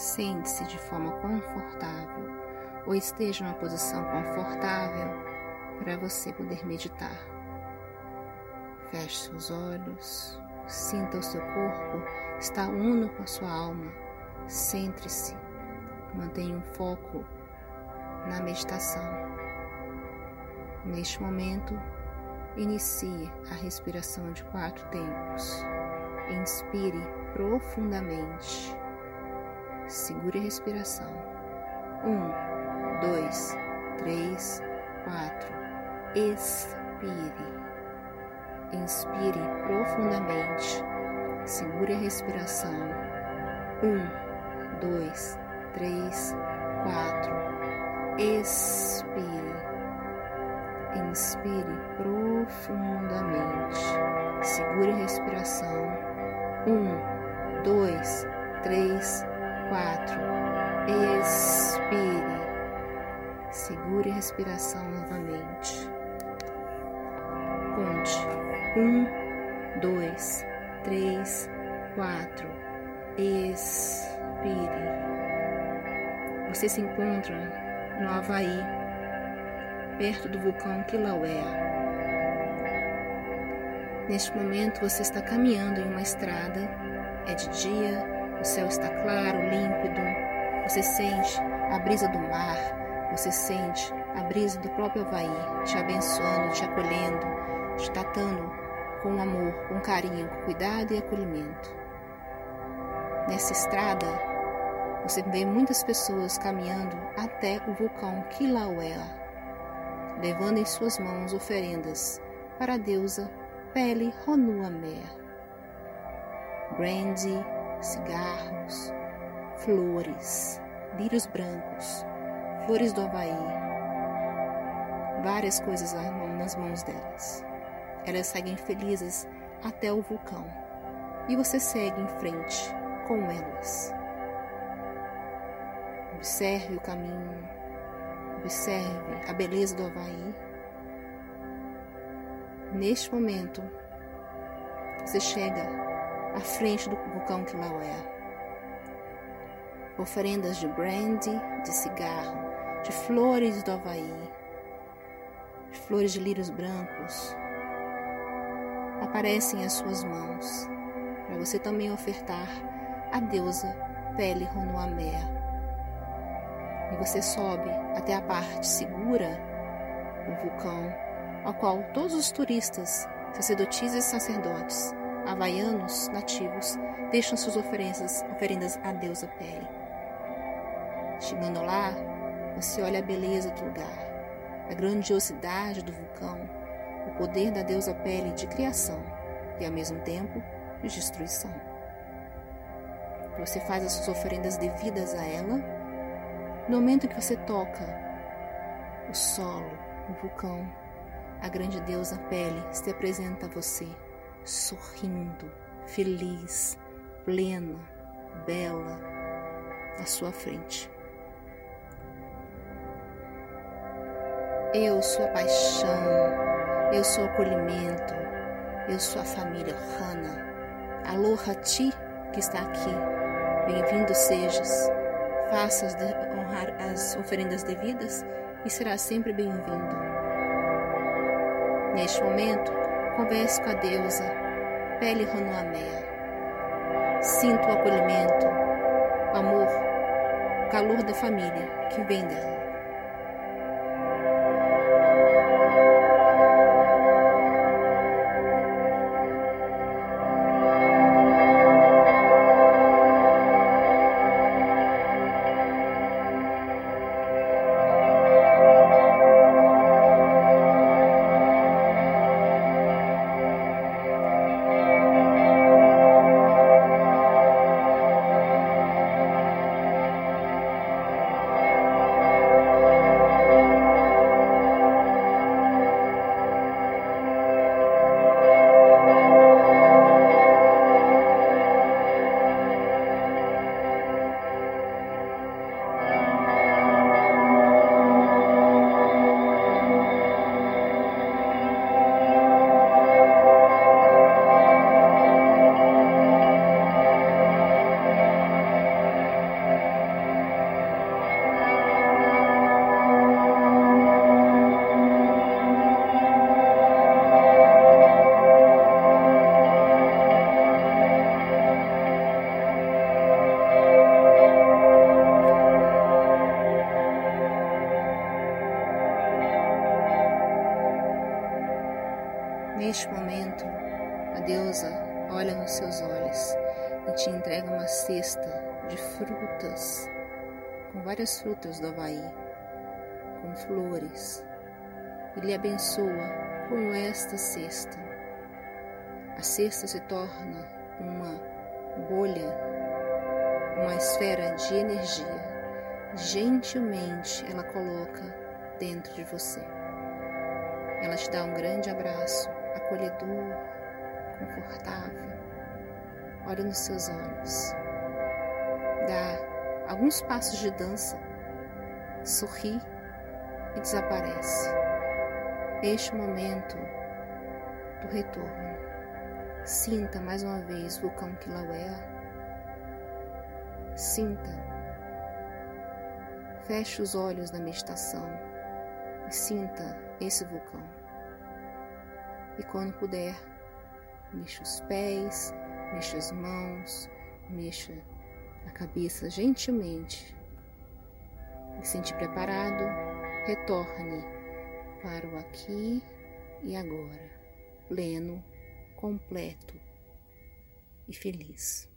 Sente-se de forma confortável ou esteja numa posição confortável para você poder meditar. Feche seus olhos, sinta o seu corpo está uno com a sua alma. Centre-se, mantenha um foco na meditação. Neste momento, inicie a respiração de quatro tempos. Inspire profundamente. Segure a respiração. Um, dois, três, quatro. Expire. Inspire profundamente. Segure a respiração. Um, dois, três, quatro. Expire. Inspire profundamente. Segure a respiração. Um, dois, três, quatro. Expire. Segure a respiração novamente. Conte. Um, dois, três, quatro. Expire. Você se encontra no Havaí, perto do vulcão Kilauea. Neste momento você está caminhando em uma estrada, é de dia, o céu está claro, límpido, você sente a brisa do mar, você sente a brisa do próprio Havaí te abençoando, te acolhendo, te tratando com amor, com carinho, com cuidado e acolhimento. Nessa estrada, você vê muitas pessoas caminhando até o vulcão Kilauea, levando em suas mãos oferendas para a deusa Pele Honuamea. Brandy, cigarros, flores, lírios brancos, flores do Havaí, várias coisas nas mãos delas. Elas seguem felizes até o vulcão e você segue em frente com elas. Observe o caminho, observe a beleza do Havaí. Neste momento, você chega à frente do vulcão Kilauea. Oferendas de brandy, de cigarro, de flores do Havaí, de flores de lírios brancos, aparecem às suas mãos, para você também ofertar a deusa Pele Ronuamea. E você sobe até a parte segura do vulcão, ao qual todos os turistas, sacerdotisas e sacerdotes, havaianos nativos, deixam suas oferendas, oferendas à deusa Pele. Chegando lá, você olha a beleza do lugar, a grandiosidade do vulcão, o poder da deusa Pele de criação e, ao mesmo tempo, de destruição. Você faz as suas oferendas devidas a ela. No momento que você toca o solo, o vulcão, a grande deusa Pele se apresenta a você, sorrindo, feliz, plena, bela, à sua frente. Eu sou a paixão, eu sou o acolhimento, eu sou a família Hana. Aloha ti que está aqui, bem-vindo sejas. Faça as honrar as oferendas devidas e será sempre bem-vindo. Neste momento, converse com a deusa Pele Ronoamea. Sinta o acolhimento, o amor, o calor da família que vem dela. Neste momento, a deusa olha nos seus olhos e te entrega uma cesta de frutas, com várias frutas do Havaí, com flores, e lhe abençoa com esta cesta. A cesta se torna uma bolha, uma esfera de energia. Gentilmente ela coloca dentro de você. Ela te dá um grande abraço acolhedor, confortável. Olha nos seus olhos. Dá alguns passos de dança, sorri e desaparece. Este momento do retorno. Sinta mais uma vez o vulcão Kilauea. Sinta. Feche os olhos na meditação e sinta esse vulcão. E quando puder, mexa os pés, mexa as mãos, mexa a cabeça gentilmente. E sentir preparado, retorne para o aqui e agora, pleno, completo e feliz.